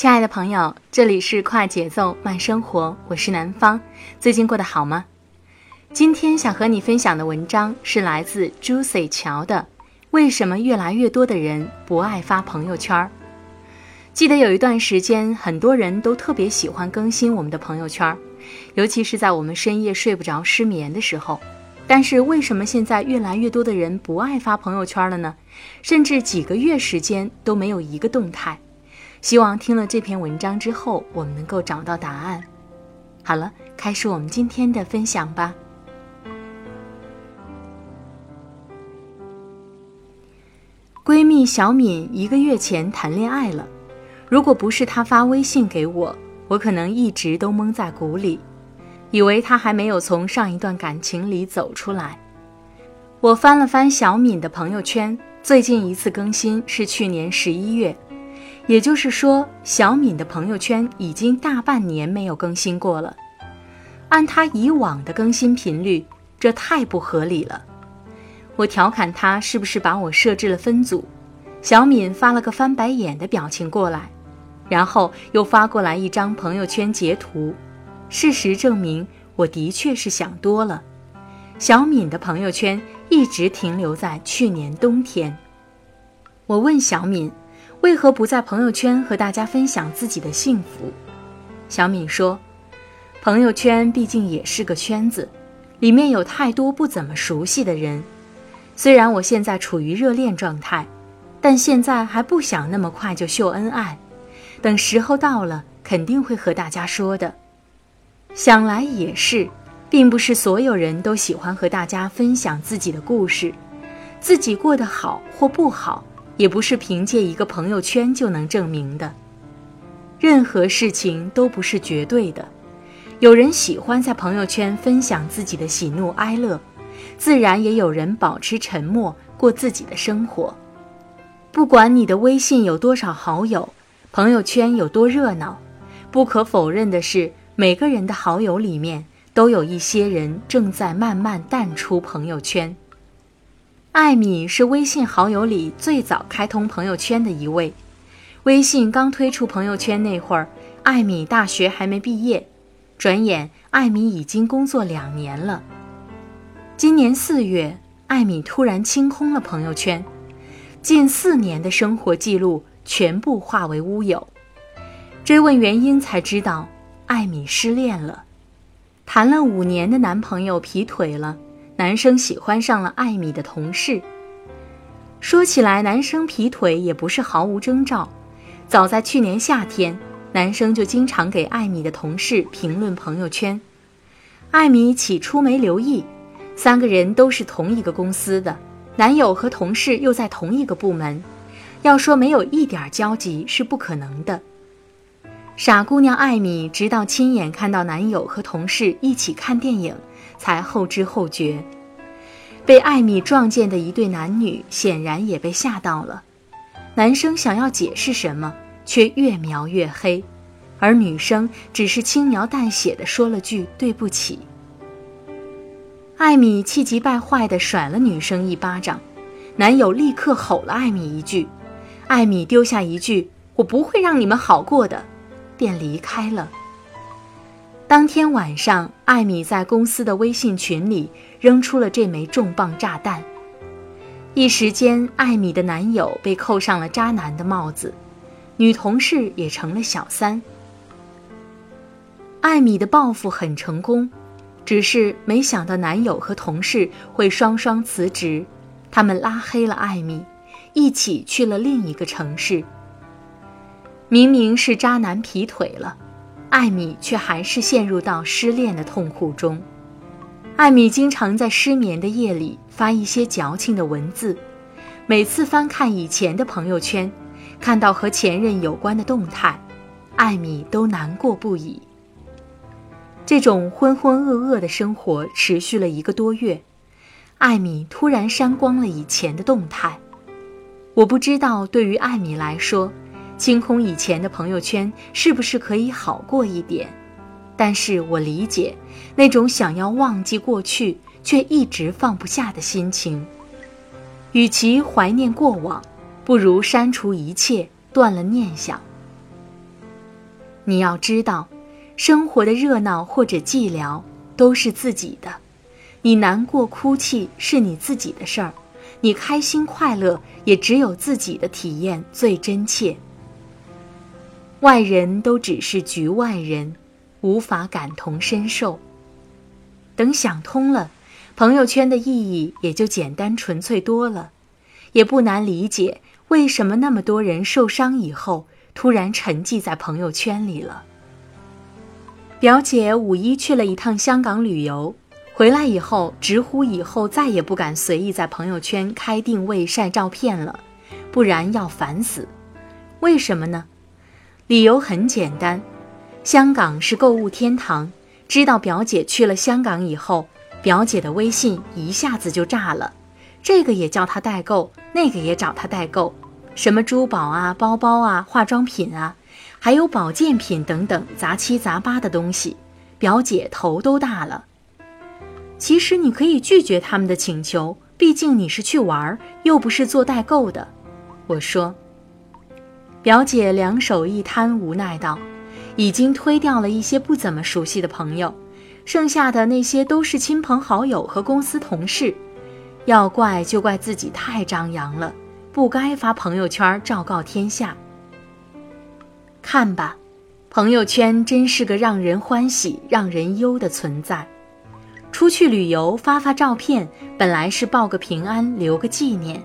亲爱的朋友，这里是快节奏慢生活，我是南方。最近过得好吗？今天想和你分享的文章是来自 Juicy 乔的《为什么越来越多的人不爱发朋友圈》。记得有一段时间，很多人都特别喜欢更新我们的朋友圈，尤其是在我们深夜睡不着、失眠的时候。但是为什么现在越来越多的人不爱发朋友圈了呢？甚至几个月时间都没有一个动态。希望听了这篇文章之后，我们能够找到答案。好了，开始我们今天的分享吧。闺蜜小敏一个月前谈恋爱了，如果不是她发微信给我，我可能一直都蒙在鼓里，以为她还没有从上一段感情里走出来。我翻了翻小敏的朋友圈，最近一次更新是去年十一月。也就是说，小敏的朋友圈已经大半年没有更新过了。按她以往的更新频率，这太不合理了。我调侃她是不是把我设置了分组，小敏发了个翻白眼的表情过来，然后又发过来一张朋友圈截图。事实证明，我的确是想多了。小敏的朋友圈一直停留在去年冬天。我问小敏。为何不在朋友圈和大家分享自己的幸福？小敏说：“朋友圈毕竟也是个圈子，里面有太多不怎么熟悉的人。虽然我现在处于热恋状态，但现在还不想那么快就秀恩爱。等时候到了，肯定会和大家说的。想来也是，并不是所有人都喜欢和大家分享自己的故事，自己过得好或不好。”也不是凭借一个朋友圈就能证明的，任何事情都不是绝对的。有人喜欢在朋友圈分享自己的喜怒哀乐，自然也有人保持沉默过自己的生活。不管你的微信有多少好友，朋友圈有多热闹，不可否认的是，每个人的好友里面都有一些人正在慢慢淡出朋友圈。艾米是微信好友里最早开通朋友圈的一位。微信刚推出朋友圈那会儿，艾米大学还没毕业。转眼，艾米已经工作两年了。今年四月，艾米突然清空了朋友圈，近四年的生活记录全部化为乌有。追问原因，才知道艾米失恋了，谈了五年的男朋友劈腿了。男生喜欢上了艾米的同事。说起来，男生劈腿也不是毫无征兆。早在去年夏天，男生就经常给艾米的同事评论朋友圈。艾米起初没留意，三个人都是同一个公司的，男友和同事又在同一个部门，要说没有一点交集是不可能的。傻姑娘艾米直到亲眼看到男友和同事一起看电影。才后知后觉，被艾米撞见的一对男女显然也被吓到了。男生想要解释什么，却越描越黑，而女生只是轻描淡写的说了句“对不起”。艾米气急败坏地甩了女生一巴掌，男友立刻吼了艾米一句，艾米丢下一句“我不会让你们好过的”，便离开了。当天晚上，艾米在公司的微信群里扔出了这枚重磅炸弹，一时间，艾米的男友被扣上了渣男的帽子，女同事也成了小三。艾米的报复很成功，只是没想到男友和同事会双双辞职，他们拉黑了艾米，一起去了另一个城市。明明是渣男劈腿了。艾米却还是陷入到失恋的痛苦中。艾米经常在失眠的夜里发一些矫情的文字，每次翻看以前的朋友圈，看到和前任有关的动态，艾米都难过不已。这种浑浑噩噩的生活持续了一个多月，艾米突然删光了以前的动态。我不知道对于艾米来说。清空以前的朋友圈，是不是可以好过一点？但是我理解那种想要忘记过去却一直放不下的心情。与其怀念过往，不如删除一切，断了念想。你要知道，生活的热闹或者寂寥都是自己的，你难过哭泣是你自己的事儿，你开心快乐也只有自己的体验最真切。外人都只是局外人，无法感同身受。等想通了，朋友圈的意义也就简单纯粹多了，也不难理解为什么那么多人受伤以后突然沉寂在朋友圈里了。表姐五一去了一趟香港旅游，回来以后直呼以后再也不敢随意在朋友圈开定位晒照片了，不然要烦死。为什么呢？理由很简单，香港是购物天堂。知道表姐去了香港以后，表姐的微信一下子就炸了，这个也叫她代购，那个也找她代购，什么珠宝啊、包包啊、化妆品啊，还有保健品等等杂七杂八的东西，表姐头都大了。其实你可以拒绝他们的请求，毕竟你是去玩，又不是做代购的。我说。表姐两手一摊，无奈道：“已经推掉了一些不怎么熟悉的朋友，剩下的那些都是亲朋好友和公司同事。要怪就怪自己太张扬了，不该发朋友圈昭告天下。看吧，朋友圈真是个让人欢喜、让人忧的存在。出去旅游发发照片，本来是报个平安、留个纪念。”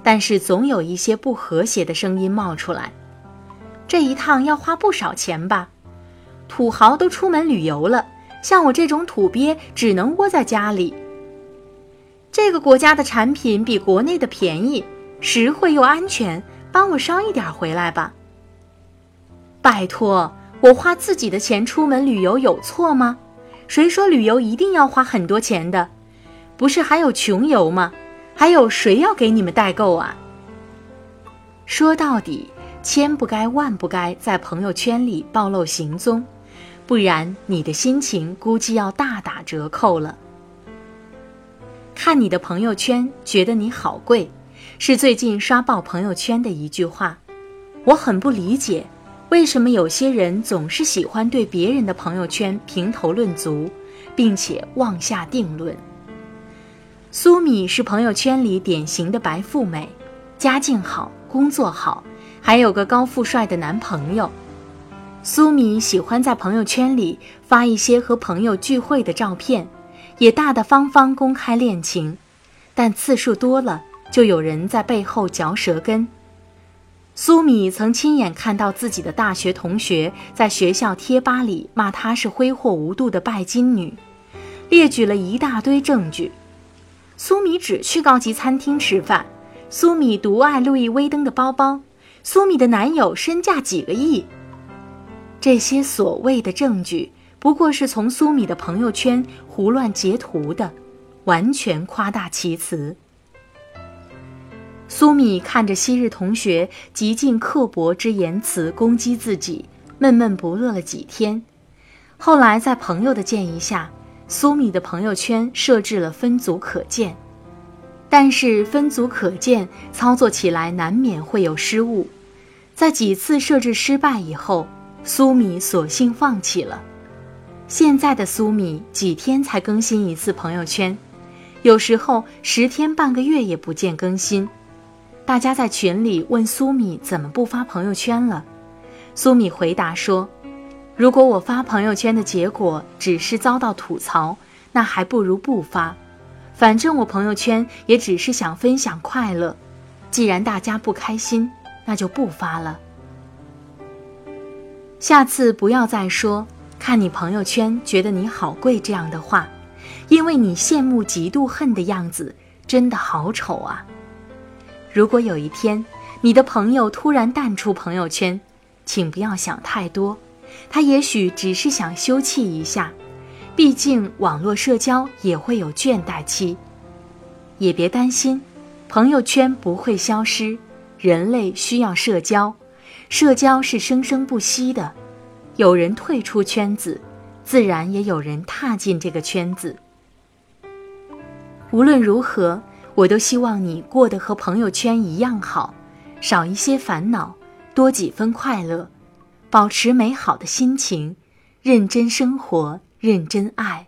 但是总有一些不和谐的声音冒出来，这一趟要花不少钱吧？土豪都出门旅游了，像我这种土鳖只能窝在家里。这个国家的产品比国内的便宜，实惠又安全，帮我捎一点回来吧。拜托，我花自己的钱出门旅游有错吗？谁说旅游一定要花很多钱的？不是还有穷游吗？还有谁要给你们代购啊？说到底，千不该万不该在朋友圈里暴露行踪，不然你的心情估计要大打折扣了。看你的朋友圈，觉得你好贵，是最近刷爆朋友圈的一句话。我很不理解，为什么有些人总是喜欢对别人的朋友圈评头论足，并且妄下定论。苏米是朋友圈里典型的白富美，家境好，工作好，还有个高富帅的男朋友。苏米喜欢在朋友圈里发一些和朋友聚会的照片，也大大方方公开恋情，但次数多了，就有人在背后嚼舌根。苏米曾亲眼看到自己的大学同学在学校贴吧里骂她是挥霍无度的拜金女，列举了一大堆证据。苏米只去高级餐厅吃饭，苏米独爱路易威登的包包，苏米的男友身价几个亿。这些所谓的证据，不过是从苏米的朋友圈胡乱截图的，完全夸大其词。苏米看着昔日同学极尽刻薄之言辞攻击自己，闷闷不乐了几天，后来在朋友的建议下。苏米的朋友圈设置了分组可见，但是分组可见操作起来难免会有失误。在几次设置失败以后，苏米索性放弃了。现在的苏米几天才更新一次朋友圈，有时候十天半个月也不见更新。大家在群里问苏米怎么不发朋友圈了，苏米回答说：“如果我发朋友圈的结果只是遭到吐槽，那还不如不发。反正我朋友圈也只是想分享快乐，既然大家不开心，那就不发了。下次不要再说看你朋友圈觉得你好贵这样的话，因为你羡慕、嫉妒、恨的样子真的好丑啊。”如果有一天你的朋友突然淡出朋友圈，请不要想太多，他也许只是想休憩一下，毕竟网络社交也会有倦怠期。也别担心，朋友圈不会消失，人类需要社交，社交是生生不息的。有人退出圈子，自然也有人踏进这个圈子。无论如何。我都希望你过得和朋友圈一样好，少一些烦恼，多几分快乐，保持美好的心情，认真生活，认真爱。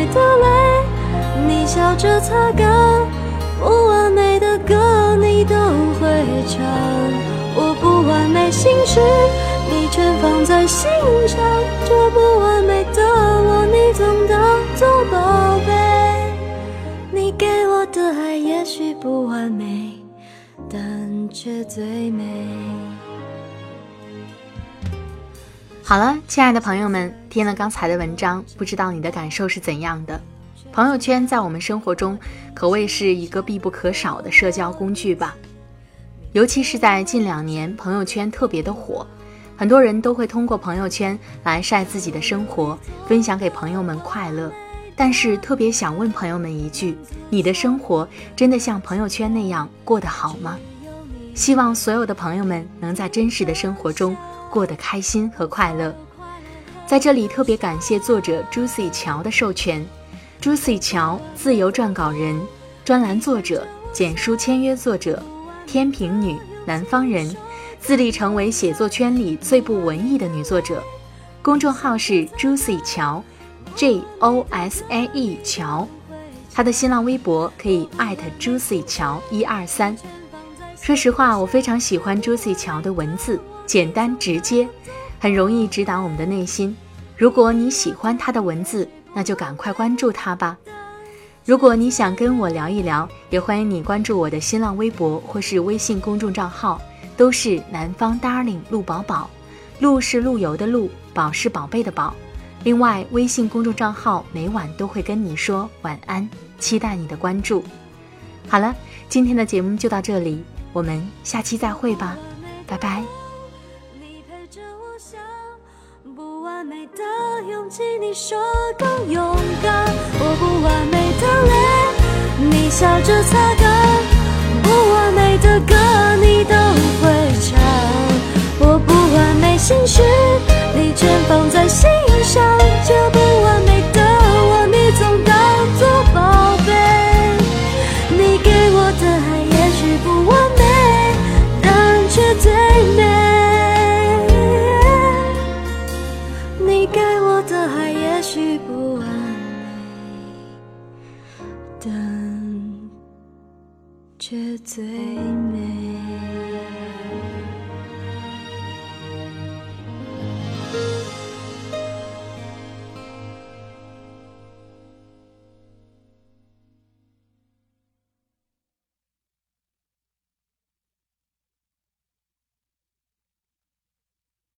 笑着擦干；不完美的歌，你都会唱。我不完美心事，你全放在心上。这不完美的我，你总当做宝贝。你给我的爱也许不完美，但却最美。好了，亲爱的朋友们，听了刚才的文章，不知道你的感受是怎样的？朋友圈在我们生活中可谓是一个必不可少的社交工具吧。尤其是在近两年，朋友圈特别的火，很多人都会通过朋友圈来晒自己的生活，分享给朋友们快乐。但是特别想问朋友们一句：你的生活真的像朋友圈那样过得好吗？希望所有的朋友们能在真实的生活中。过得开心和快乐，在这里特别感谢作者 Juicy 乔的授权。Juicy 乔，自由撰稿人、专栏作者、简书签约作者，天平女，南方人，自立成为写作圈里最不文艺的女作者。公众号是 Juicy 乔，J O S A E 乔。她的新浪微博可以艾特 Juicy 乔一二三。说实话，我非常喜欢 Juicy 乔的文字。简单直接，很容易直达我们的内心。如果你喜欢他的文字，那就赶快关注他吧。如果你想跟我聊一聊，也欢迎你关注我的新浪微博或是微信公众账号，都是南方 Darling 陆宝宝，陆是陆游的陆，宝是宝贝的宝。另外，微信公众账号每晚都会跟你说晚安，期待你的关注。好了，今天的节目就到这里，我们下期再会吧，拜拜。你陪着我想不完美的勇气，你说够勇敢。我不完美的泪，你笑着擦干。不完美的歌，你都会唱。我不完美心事，你全放在心上。这不完美许不完美但却最美。